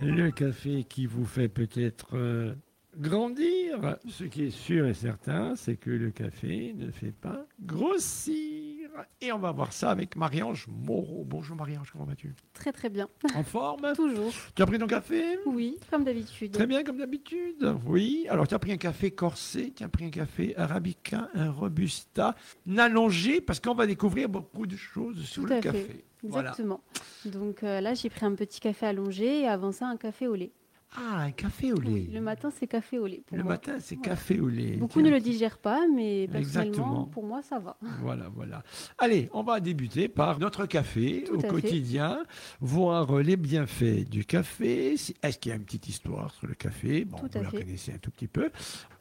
Le café qui vous fait peut-être euh, grandir. Ce qui est sûr et certain, c'est que le café ne fait pas grossir. Et on va voir ça avec Marie-Ange Moreau. Bonjour Marie-Ange, comment vas-tu? Très très bien. En forme? Toujours. Tu as pris ton café? Oui, comme d'habitude. Très bien, comme d'habitude. Oui. Alors, tu as pris un café corsé, tu as pris un café arabica, un robusta, un allongé, parce qu'on va découvrir beaucoup de choses sur Tout le à café. fait. Exactement. Donc euh, là, j'ai pris un petit café allongé et avant ça, un café au lait. Ah, un café au lait. Le matin, c'est café au lait. pour Le moi. matin, c'est café au lait. Beaucoup Tiens. ne le digèrent pas, mais personnellement, Exactement. pour moi, ça va. Voilà, voilà. Allez, on va débuter par notre café Tout au à fait. quotidien, voir les bienfaits du café. Est-ce qu'il y a une petite histoire sur le café? Bon, Tout vous la fait. connaissez un tout petit peu.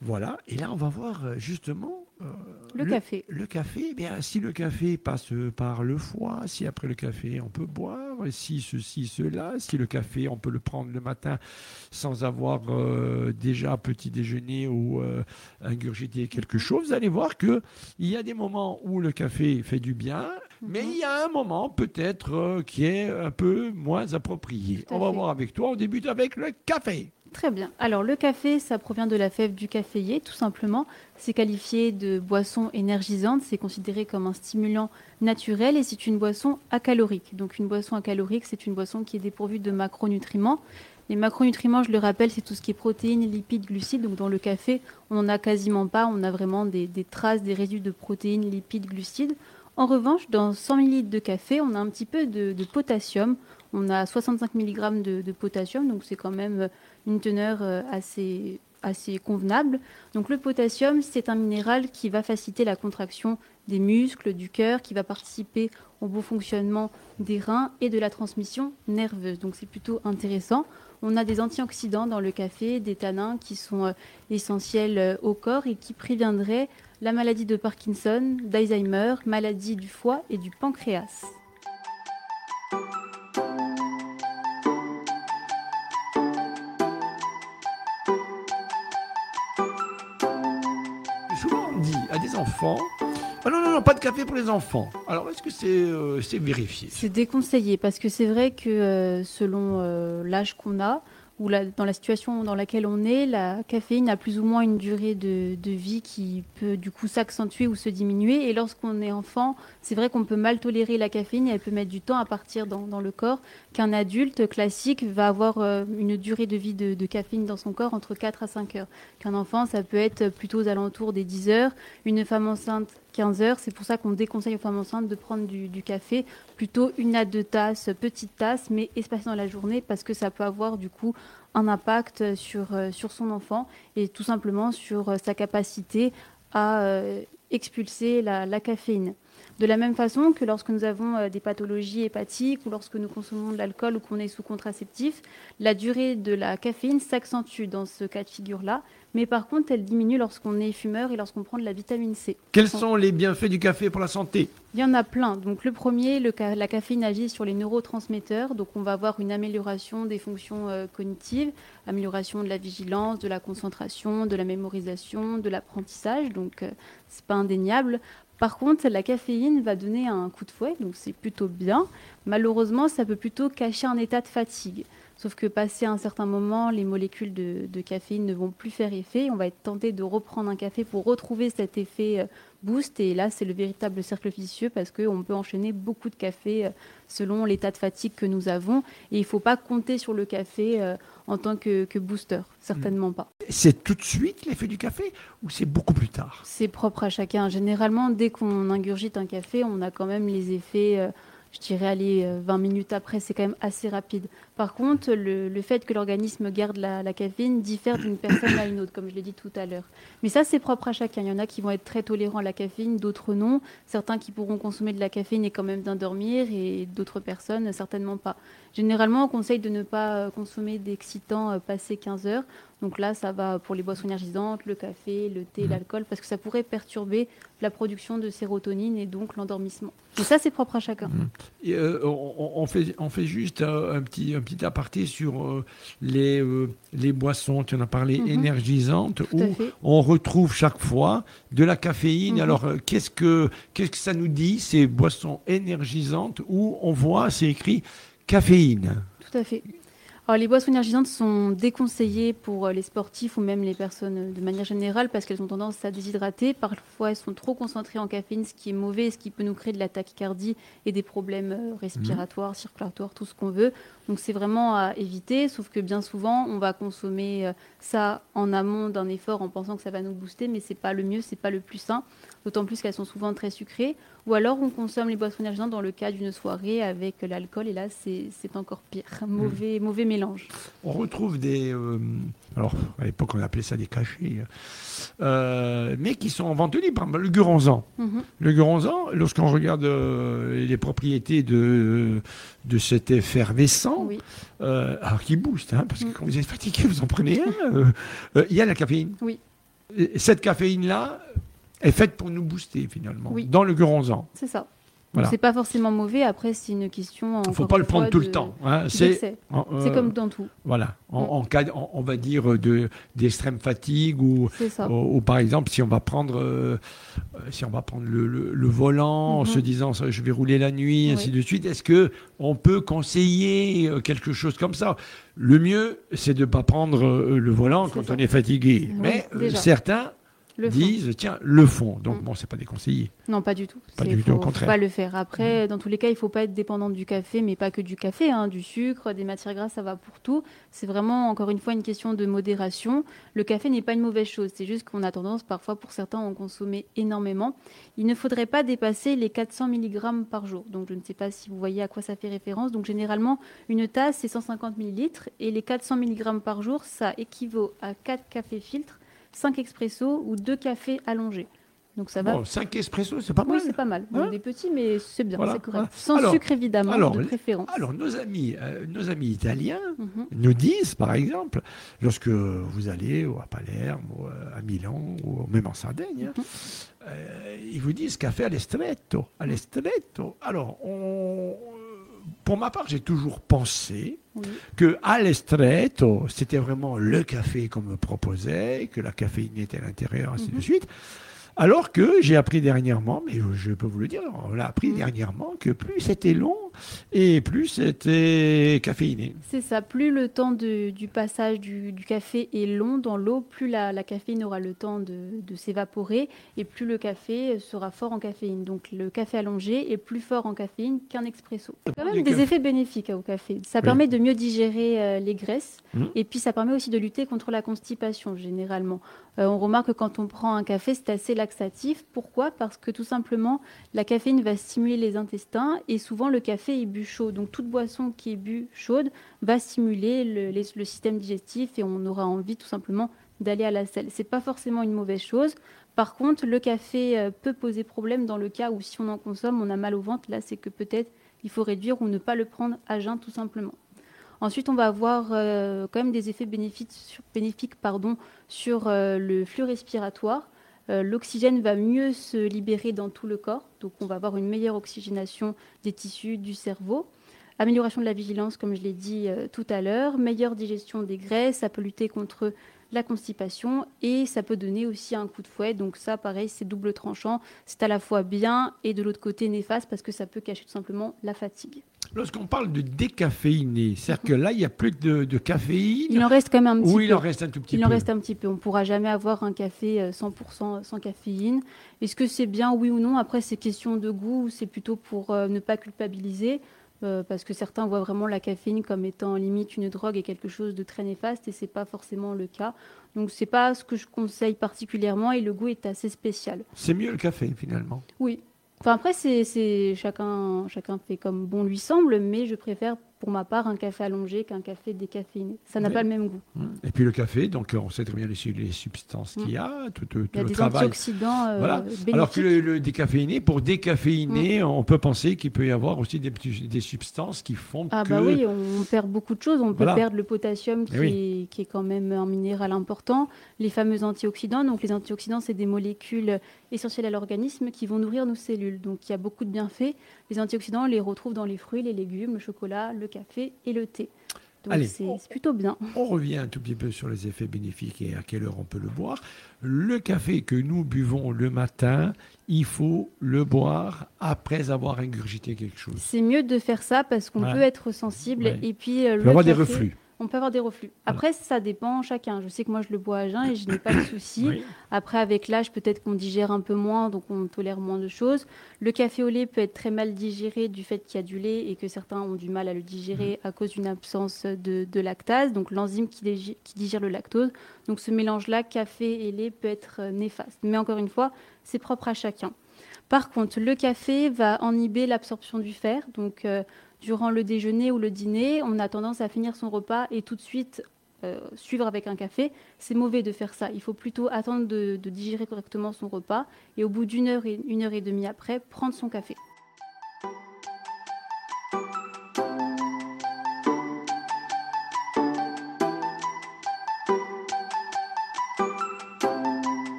Voilà. Et là, on va voir euh, justement euh, Le café. Le café, eh bien, si le café passe par le foie, si après le café on peut boire, si ceci, cela, si le café on peut le prendre le matin sans avoir euh, déjà petit déjeuner ou euh, ingurgité quelque chose, vous allez voir que il y a des moments où le café fait du bien, mais Mhm. il y a un moment peut-être euh, qui est un peu moins approprié. On va fait. voir avec toi. On débute avec le café. Très bien. Alors, le café, ça provient de la fève du caféier, tout simplement. C'est qualifié de boisson énergisante. C'est considéré comme un stimulant naturel et c'est une boisson acalorique. Donc, une boisson acalorique, c'est une boisson qui est dépourvue de macronutriments. Les macronutriments, je le rappelle, c'est tout ce qui est protéines, lipides, glucides. Donc, dans le café, on n'en a quasiment pas. On a vraiment des, des traces, des résidus de protéines, lipides, glucides. En revanche, dans 100 ml de café, on a un petit peu de, potassium. On a 65 mg de, de potassium, donc c'est quand même une teneur euh, assez, assez convenable. Donc le potassium, c'est un minéral qui va faciliter la contraction des muscles, du cœur, qui va participer au bon fonctionnement des reins et de la transmission nerveuse. Donc c'est plutôt intéressant. On a des antioxydants dans le café, des tanins qui sont euh, essentiels euh, au corps et qui préviendraient la maladie de Parkinson, d'Alzheimer, maladie du foie et du pancréas. Souvent, on dit à des enfants Ah non, non, non, pas de café pour les enfants. Alors, est-ce que c'est euh, vérifié? C'est déconseillé parce que c'est vrai que euh, selon euh, l'âge qu'on a ou la- dans la situation dans laquelle on est, la caféine a plus ou moins une durée de, vie qui peut du coup s'accentuer ou se diminuer. Et lorsqu'on est enfant, c'est vrai qu'on peut mal tolérer la caféine et elle peut mettre du temps à partir dans, dans le corps qu'un adulte classique va avoir euh, une durée de vie de, de caféine dans son corps entre 4 à 5 heures. Qu'un enfant, ça peut être plutôt aux alentours des 10 heures. Une femme enceinte, 15 heures. C'est pour ça qu'on déconseille aux femmes enceintes de prendre du, café, plutôt une à deux tasses, petites tasses, mais espacées dans la journée parce que ça peut avoir du coup un impact sur, euh, sur son enfant et tout simplement sur euh, sa capacité à euh, expulser la, la caféine. De la même façon que lorsque nous avons des pathologies hépatiques ou lorsque nous consommons de l'alcool ou qu'on est sous contraceptif, la durée de la caféine s'accentue dans ce cas de figure-là, mais par contre elle diminue lorsqu'on est fumeur et lorsqu'on prend de la vitamine C. Quels sont les bienfaits du café pour la santé? Il y en a plein. Donc le premier, le ca- la caféine agit sur les neurotransmetteurs. Donc on va avoir une amélioration des fonctions euh, cognitives, amélioration de la vigilance, de la concentration, de la mémorisation, de l'apprentissage. Donc euh, c'est pas indéniable. Par contre, la caféine va donner un coup de fouet, donc c'est plutôt bien. Malheureusement, ça peut plutôt cacher un état de fatigue. Sauf que passé un certain moment, les molécules de, de caféine ne vont plus faire effet. On va être tenté de reprendre un café pour retrouver cet effet euh, boost. Et là, c'est le véritable cercle vicieux parce qu'on peut enchaîner beaucoup de café euh, selon l'état de fatigue que nous avons. Et il ne faut pas compter sur le café euh, en tant que, que booster. Certainement pas. C'est tout de suite l'effet du café ou c'est beaucoup plus tard? C'est propre à chacun. Généralement, dès qu'on ingurgite un café, on a quand même les effets, je dirais, aller 20 minutes après, c'est quand même assez rapide. Par contre, le, fait que l'organisme garde la, caféine diffère d'une personne à une autre, comme je l'ai dit tout à l'heure. Mais ça, c'est propre à chacun. Il y en a qui vont être très tolérants à la caféine, d'autres non. Certains qui pourront consommer de la caféine et quand même bien dormir, et d'autres personnes, certainement pas. Généralement, on conseille de ne pas euh, consommer d'excitants euh, passé 15 heures. Donc là, ça va pour les boissons énergisantes, le café, le thé, Mhm. l'alcool, parce que ça pourrait perturber la production de sérotonine et donc l'endormissement. Et ça, c'est propre à chacun. Et, euh, on, on fait, on fait juste un petit, un petit aparté sur euh, les, euh, les boissons, tu en as parlé, Mhm. énergisantes, Tout où on retrouve chaque fois de la caféine. Mhm. Alors, qu'est-ce que, qu'est-ce que ça nous dit, ces boissons énergisantes, où on voit, c'est écrit caféine? Tout à fait. Alors, les boissons énergisantes sont déconseillées pour euh, les sportifs ou même les personnes euh, de manière générale parce qu'elles ont tendance à déshydrater. Parfois, elles sont trop concentrées en caféine, ce qui est mauvais, ce qui peut nous créer de la tachycardie et des problèmes euh, respiratoires, circulatoires, tout ce qu'on veut. Donc, c'est vraiment à éviter. Sauf que bien souvent, on va consommer ça en amont d'un effort en pensant que ça va nous booster, mais c'est pas le mieux, c'est pas le plus sain d'autant plus qu'elles sont souvent très sucrées. Ou alors on consomme les boissons énergisantes dans le cas d'une soirée avec l'alcool, et là c'est encore pire. Mauvais, mauvais mélange. On retrouve des. Euh, alors à l'époque on appelait ça des cachets, euh, mais qui sont en vente libre. Le Guronzan. Mhm. Le Guronzan, lorsqu'on regarde euh, les propriétés de, de cet effervescent, alors qui booste, hein, parce que mhm. quand vous êtes fatigué, vous en prenez un, il y a la caféine. Oui. cette caféine-là, est faite pour nous booster finalement, dans le guronzan. C'est ça. Voilà. C'est pas forcément mauvais. Après, c'est une question. Il ne faut pas le prendre tout le temps. Hein. C'est euh, comme dans tout. Voilà. En, mm. cas, on, va dire de d'extrême fatigue ou, ou, par exemple si on va prendre euh, si on va prendre le, volant en mm-hmm. se disant je vais rouler la nuit ainsi de suite. Est-ce que on peut conseiller euh, quelque chose comme ça? Le mieux, c'est de ne pas prendre le volant quand on est fatigué. Mais certains disent tiens le fond. Donc mm. bon, c'est pas déconseillé. Non, pas du tout. Pas du tout, au contraire. Faut pas le faire. Après, mm. dans tous les cas, il faut pas être dépendant du café, mais pas que du café, hein, du sucre, des matières grasses, ça va pour tout. C'est vraiment encore une fois une question de modération. Le café n'est pas une mauvaise chose. C'est juste qu'on a tendance parfois pour certains à en consommer énormément. Il ne faudrait pas dépasser les 400 mg par jour. Donc je ne sais pas si vous voyez à quoi ça fait référence. Donc généralement, une tasse c'est 150 ml et les 400 mg par jour, ça équivaut à 4 cafés filtres 5 expressos ou 2 cafés allongés. Donc ça va. 5 expressos, c'est pas mal. Oui, c'est pas mal. des petits, mais c'est bien, c'est correct. Sans sucre évidemment, de préférence. Alors nos amis, euh, nos amis italiens mhm. nous disent, par exemple, lorsque vous allez à Palerme, ou à Milan, ou même en Sardaigne, hein, mhm. euh, ils vous disent café all'estretto, all'estretto. Alors on, pour ma part, j'ai toujours pensé que à l'estretto, c'était vraiment le café qu'on me proposait, que la caféine était à l'intérieur, ainsi de mhm. suite. Alors que j'ai appris dernièrement, mais je peux vous le dire, on l'a appris mhm. dernièrement, que plus c'était long, et plus c'était caféiné. C'est ça, plus le temps du passage du, café est long dans l'eau, plus la, caféine aura le temps de, s'évaporer et plus le café sera fort en caféine. Donc le café allongé est plus fort en caféine qu'un expresso. Il y a quand même des effets bénéfiques au café. Ça permet de mieux digérer euh, les graisses mmh. et puis ça permet aussi de lutter contre la constipation généralement. Euh, on remarque que quand on prend un café, c'est assez laxatif. Pourquoi? Parce que tout simplement, la caféine va stimuler les intestins et souvent le café est bu chaud. Donc toute boisson qui est bu chaude va stimuler le, système digestif et on aura envie tout simplement d'aller à la selle. C'est pas forcément une mauvaise chose. Par contre, le café euh, peut poser problème dans le cas où si on en consomme, on a mal au ventre. Là, c'est que peut-être il faut réduire ou ne pas le prendre à jeun tout simplement. Ensuite, on va avoir euh, quand même des effets bénéfiques sur, bénéfiques, sur euh, le flux respiratoire. Euh, l'oxygène va mieux se libérer dans tout le corps, donc on va avoir une meilleure oxygénation des tissus du cerveau. Amélioration de la vigilance, comme je l'ai dit euh, tout à l'heure, meilleure digestion des graisses, ça peut lutter contre la constipation et ça peut donner aussi un coup de fouet. Donc ça, pareil, c'est double tranchant. C'est à la fois bien et de l'autre côté néfaste parce que ça peut cacher tout simplement la fatigue. Lorsqu'on parle de décaféiné, c'est-à-dire que là, il n'y a plus de, de, caféine. Il en reste quand même un petit peu. Oui, il en reste un tout petit peu. Il en reste un petit peu. On ne pourra jamais avoir un café 100% euh, sans caféine. Est-ce que c'est bien, oui ou non? Après, c'est question de goût. C'est plutôt pour euh, ne pas culpabiliser. Euh, parce que certains voient vraiment la caféine comme étant limite une drogue et quelque chose de très néfaste, et c'est pas forcément le cas. Donc c'est pas ce que je conseille particulièrement, et le goût est assez spécial. C'est mieux le café finalement. Oui, Enfin après, c'est chacun, chacun fait comme bon lui semble, mais je préfère pour ma part un café allongé qu'un café décaféiné. Ça n'a pas le même goût. Mmh. Et puis le café, donc on sait très bien les, les substances qu'il y a, tout, tout, Il y a le des travail. antioxydants. Euh, voilà. Alors que le, décaféiné, pour décaféiner, mmh. on peut penser qu'il peut y avoir aussi des, des substances qui font ah que. Ah bah oui, on perd beaucoup de choses. On peut perdre le potassium eh qui, est, qui, est, quand même un minéral important. Les fameux antioxydants. Donc les antioxydants, c'est des molécules essentielles à l'organisme qui vont nourrir nos cellules. Donc il y a beaucoup de bienfaits. Les antioxydants, on les retrouve dans les fruits, les légumes, le chocolat, le café et le thé. Donc c'est plutôt bien. On revient un tout petit peu sur les effets bénéfiques et à quelle heure on peut le boire. Le café que nous buvons le matin, il faut le boire après avoir ingurgité quelque chose. C'est mieux de faire ça parce qu'on peut être sensible et puis euh, le avoir des reflux. On peut avoir des reflux. Après, ça dépend chacun. Je sais que moi, je le bois à jeun et je n'ai pas de souci. Après, avec l'âge, peut-être qu'on digère un peu moins, donc on tolère moins de choses. Le café au lait peut être très mal digéré du fait qu'il y a du lait et que certains ont du mal à le digérer mm. à cause d'une absence de, lactase, donc l'enzyme qui, qui digère le lactose. Donc ce mélange-là, café et lait, peut être euh, néfaste. Mais encore une fois, c'est propre à chacun. Par contre, le café va inhiber l'absorption du fer. Donc, euh, durant le déjeuner ou le dîner, on a tendance à finir son repas et tout de suite euh, suivre avec un café. C'est mauvais de faire ça. Il faut plutôt attendre de, de digérer correctement son repas et au bout d'une heure et une heure et demie après, prendre son café.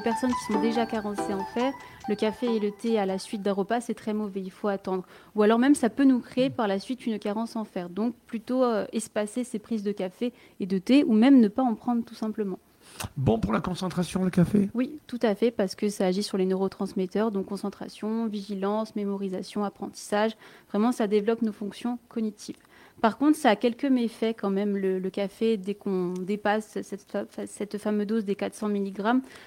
Les personnes qui sont déjà carencées en fer, le café et le thé à la suite d'un repas, c'est très mauvais, il faut attendre. Ou alors même, ça peut nous créer par la suite une carence en fer. Donc plutôt euh, espacer ces prises de café et de thé, ou même ne pas en prendre tout simplement. Bon pour la concentration, le café? Oui, tout à fait, parce que ça agit sur les neurotransmetteurs, donc concentration, vigilance, mémorisation, apprentissage. Vraiment, ça développe nos fonctions cognitives. Par contre, ça a quelques méfaits quand même, le, café, dès qu'on dépasse cette, fameuse dose des 400 mg.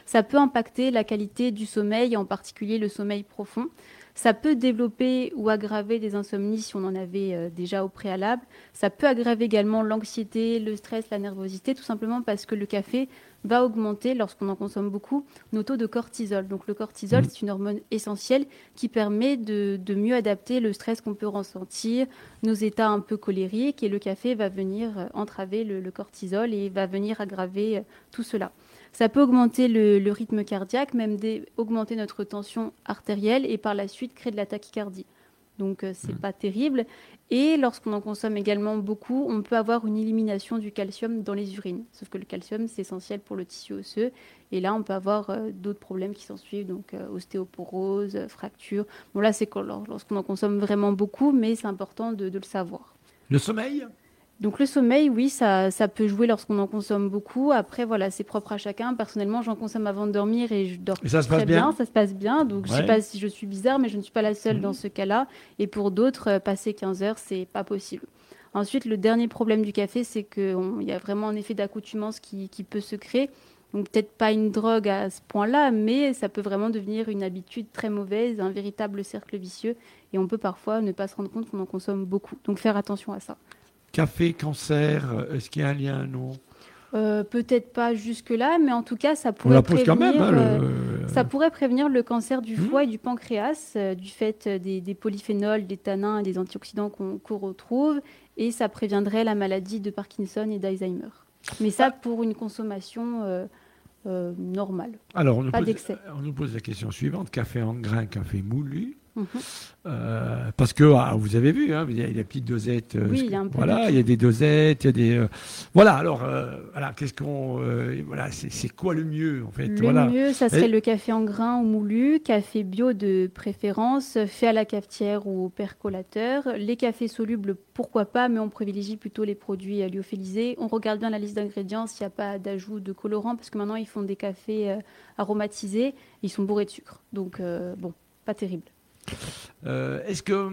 Ça peut impacter la qualité du sommeil, en particulier le sommeil profond. Ça peut développer ou aggraver des insomnies si on en avait euh, déjà au préalable. Ça peut aggraver également l'anxiété, le stress, la nervosité, tout simplement parce que le café va augmenter, lorsqu'on en consomme beaucoup, nos taux de cortisol. Donc le cortisol, mmh. c'est une hormone essentielle qui permet de, mieux adapter le stress qu'on peut ressentir, nos états un peu colériques, et le café va venir euh, entraver le, cortisol et va venir aggraver euh, tout cela. Ça peut augmenter le, rythme cardiaque, même augmenter notre tension artérielle et par la suite créer de la tachycardie. Donc euh, c'est mmh. pas terrible. Et lorsqu'on en consomme également beaucoup, on peut avoir une élimination du calcium dans les urines. Sauf que le calcium, c'est essentiel pour le tissu osseux. Et là, on peut avoir euh, d'autres problèmes qui s'en suivent, donc euh, ostéoporose, fracture. Bon, là, c'est lorsqu'on en consomme vraiment beaucoup, mais c'est important de le savoir. Le sommeil? Donc le sommeil, oui, ça, peut jouer lorsqu'on en consomme beaucoup. Après, voilà, c'est propre à chacun. Personnellement, j'en consomme avant de dormir et je dors ça très bien. Ça se passe bien. Donc je ne sais pas si je suis bizarre, mais je ne suis pas la seule dans mhm. ce cas-là. Et pour d'autres, euh, passer 15 heures, c'est pas possible. Ensuite, le dernier problème du café, c'est qu'il y a vraiment un effet d'accoutumance qui, qui peut se créer. Donc peut-être pas une drogue à ce point-là, mais ça peut vraiment devenir une habitude très mauvaise, un véritable cercle vicieux. Et on peut parfois ne pas se rendre compte qu'on en consomme beaucoup. Donc faire attention à ça. Café, cancer, euh, est-ce qu'il y a un lien Non. Euh, peut-être pas jusque-là, mais en tout cas, ça pourrait, prévenir, même, hein, euh, ça pourrait prévenir le cancer du hmm. foie et du pancréas du fait des, polyphénols, des tanins et des antioxydants qu'on retrouve, et ça préviendrait la maladie de Parkinson et d'Alzheimer. Mais ça, ah. pour une consommation normale, Alors, on pas d'excès. On nous pose la question suivante café en grain, café moulu Euh, parce que ah, vous avez vu, hein, il y a des petites dosettes. Euh, oui, il y a un peu voilà, il y a des dosettes, il y a des. Euh, voilà. Alors, voilà, qu'est-ce qu'on, voilà, c'est quoi le mieux en fait Le mieux, ça serait le café en grain ou moulu, café bio de préférence, fait à la cafetière ou au percolateur. Les cafés solubles, pourquoi pas, mais on privilégie plutôt les produits lyophilisés. On regarde bien la liste d'ingrédients s'il n'y a pas d'ajout de colorant, parce que maintenant ils font des cafés aromatisés, ils sont bourrés de sucre, donc bon, pas terrible. Euh, est-ce que,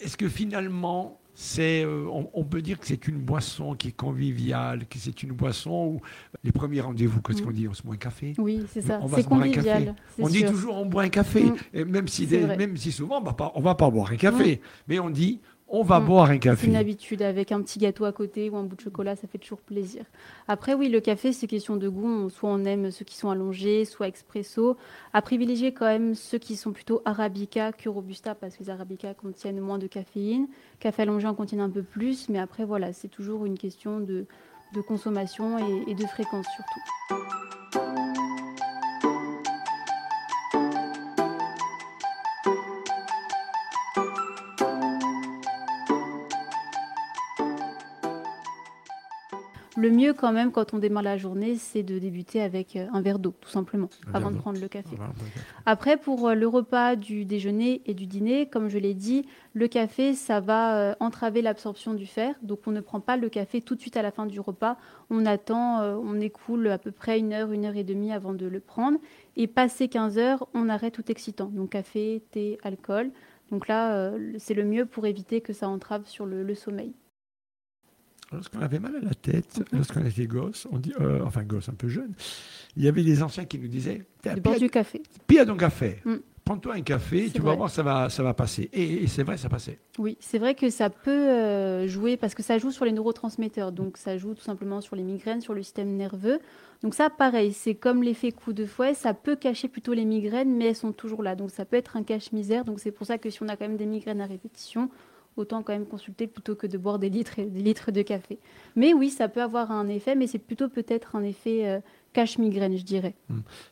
est que finalement, c'est, euh, on, peut dire que c'est une boisson qui est conviviale, que c'est une boisson où les premiers rendez-vous, qu'est-ce qu'on dit On se boit un café? Oui, c'est ça. On va se boire un café. On dit toujours on boit un café, mm. et même, si même si souvent on ne va pas boire un café, mm. mais on dit on va mm. boire un café. C'est une habitude avec un petit gâteau à côté ou un bout de chocolat, ça fait toujours plaisir. Après, oui, le café, c'est question de goût. Soit on aime ceux qui sont allongés, soit expresso. À privilégier quand même ceux qui sont plutôt arabica que robusta parce que les arabica contiennent moins de caféine. Café allongé en contient un peu plus, mais après, voilà, c'est toujours une question de, consommation et de fréquence surtout. Le mieux quand même quand on démarre la journée, c'est de débuter avec euh, un verre d'eau, tout simplement, avant de prendre le café. Après, pour euh, le repas du déjeuner et du dîner, comme je l'ai dit, le café, ça va euh, entraver l'absorption du fer. Donc on ne prend pas le café tout de suite à la fin du repas. On attend, on écoule à peu près une heure, une heure et demie avant de le prendre. Et passé 15 heures, on arrête tout excitant. Donc café, thé, alcool. Donc là, c'est le mieux pour éviter que ça entrave sur le sommeil. Lorsqu'on avait mal à la tête, lorsqu'on était gosse, on dit, euh, enfin gosse un peu jeune, il y avait des anciens qui nous disaient Tiens, Du café. à ton café, Mm. prends-toi un café, tu vas voir, ça va, ça va passer. Et, et c'est vrai, ça passait. Oui, c'est vrai que ça peut euh, jouer parce que ça joue sur les neurotransmetteurs. Donc ça joue tout simplement sur les migraines, sur le système nerveux. Donc ça, pareil, c'est comme l'effet coup de fouet. Ça peut cacher plutôt les migraines, mais elles sont toujours là. Donc ça peut être un cache-misère. Donc c'est pour ça que si on a quand même des migraines à répétition, autant quand même consulter plutôt que de boire des litres et des litres de café. Mais oui, ça peut avoir un effet, mais c'est plutôt peut-être un effet euh, cache-migraine, je dirais.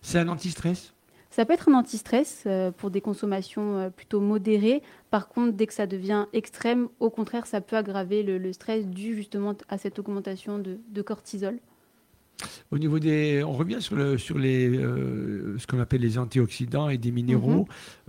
C'est un anti-stress? Ça peut être un anti-stress euh, pour des consommations euh, plutôt modérées. Par contre, dès que ça devient extrême, au contraire, ça peut aggraver le, le stress dû justement à cette augmentation de, de cortisol. Au niveau des, on revient sur, le, sur les, euh, ce qu'on appelle les antioxydants et des minéraux,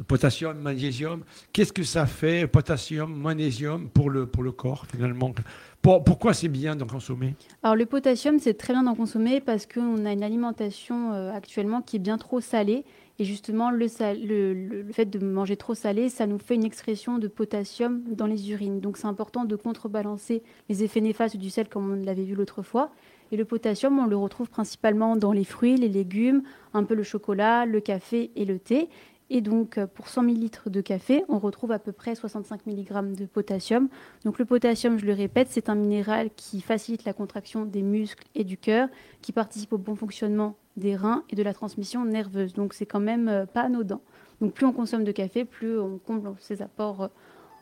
potassium, magnésium. Qu'est-ce que ça fait, potassium, magnésium, pour le, pour le corps finalement? Pour- Pourquoi c'est bien d'en consommer? Alors le potassium, c'est très bien d'en consommer parce qu'on a une alimentation euh, actuellement qui est bien trop salée. Et justement, le, sal- le, le- le fait de manger trop salé, ça nous fait une excrétion de potassium dans les urines. Donc c'est important de contrebalancer les effets néfastes du sel comme on l'avait vu l'autre fois. Et le potassium, on le retrouve principalement dans les fruits, les légumes, un peu le chocolat, le café et le thé. Et donc, euh, pour 100 ml de café, on retrouve à peu près 65 mg de potassium. Donc, le potassium, je le répète, c'est un minéral qui facilite la contraction des muscles et du cœur, qui participe au bon fonctionnement des reins et de la transmission nerveuse. Donc, c'est quand même euh, pas anodin. Donc, plus on consomme de café, plus on comble ses apports euh,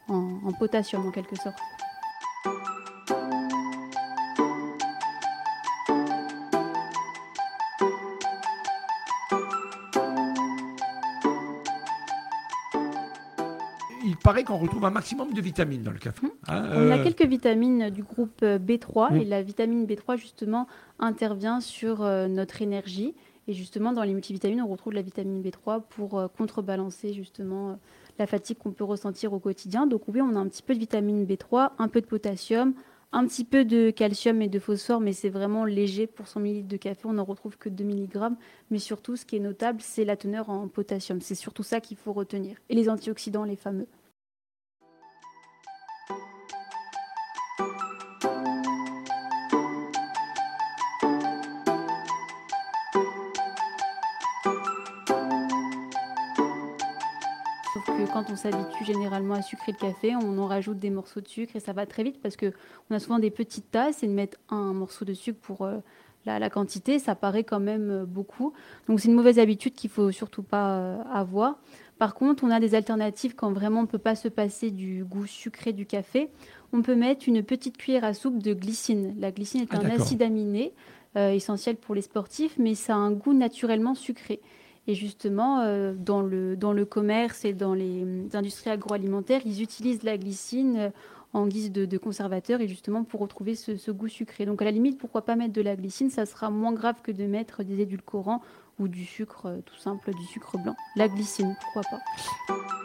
en, en potassium, en quelque sorte. Paraît qu'on retrouve un maximum de vitamines dans le café. hein, On a euh, quelques vitamines du groupe euh, B3 Mm. et la vitamine B3 justement intervient sur euh, notre énergie et justement dans les multivitamines on retrouve la vitamine B3 pour euh, contrebalancer justement la fatigue qu'on peut ressentir au quotidien. Donc oui, on a un petit peu de vitamine B3, un peu de potassium, un petit peu de calcium et de phosphore, mais c'est vraiment léger pour 100 ml de café, on n'en retrouve que 2 mg. Mais surtout, ce qui est notable, c'est la teneur en potassium. C'est surtout ça qu'il faut retenir. Et les antioxydants, les fameux. Sauf que quand on s'habitue généralement à sucrer le café, on en rajoute des morceaux de sucre et ça va très vite parce que on a souvent des petites tasses et de mettre un morceau de sucre pour euh, la, la quantité, ça paraît quand même euh, beaucoup. Donc c'est une mauvaise habitude qu'il faut surtout pas euh, avoir. Par contre, on a des alternatives quand vraiment on ne peut pas se passer du goût sucré du café. On peut mettre une petite cuillère à soupe de glycine. La glycine est Ah, un acide aminé euh, essentiel pour les sportifs, mais ça a un goût naturellement sucré. Et justement, euh, dans, le, commerce et dans les industries agroalimentaires, ils utilisent la glycine euh, en guise de, de conservateur et justement pour retrouver ce, ce goût sucré. Donc à la limite, pourquoi pas mettre de la glycine? Ça sera moins grave que de mettre des édulcorants ou du sucre euh, tout simple, du sucre blanc. La glycine, pourquoi pas?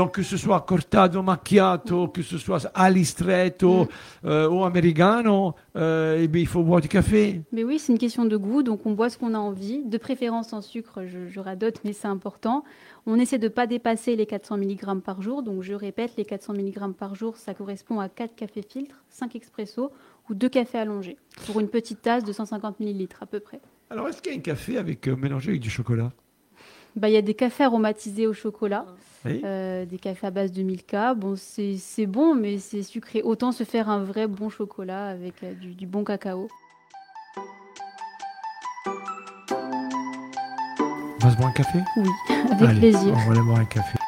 Donc, que ce soit cortado macchiato, que ce soit alistretto euh, ou americano, euh, eh bien, il faut boire du café. Mais oui, c'est une question de goût, donc on boit ce qu'on a envie, de préférence en sucre, je, je radote, mais c'est important. On essaie de ne pas dépasser les 400 mg par jour, donc je répète, les 400 mg par jour, ça correspond à 4 cafés filtres, 5 expresso ou 2 cafés allongés, pour une petite tasse de 150 ml à peu près. Alors, est-ce qu'il y a un café avec, euh, mélangé avec du chocolat? Bah, Il y a des cafés aromatisés au chocolat, Oui. euh, des cafés à base de Milka. Bon, c'est c'est bon, mais c'est sucré. Autant se faire un vrai bon chocolat avec euh, du, du bon cacao. On va se boire un café? Oui, avec Allez, plaisir. On va aller boire un café.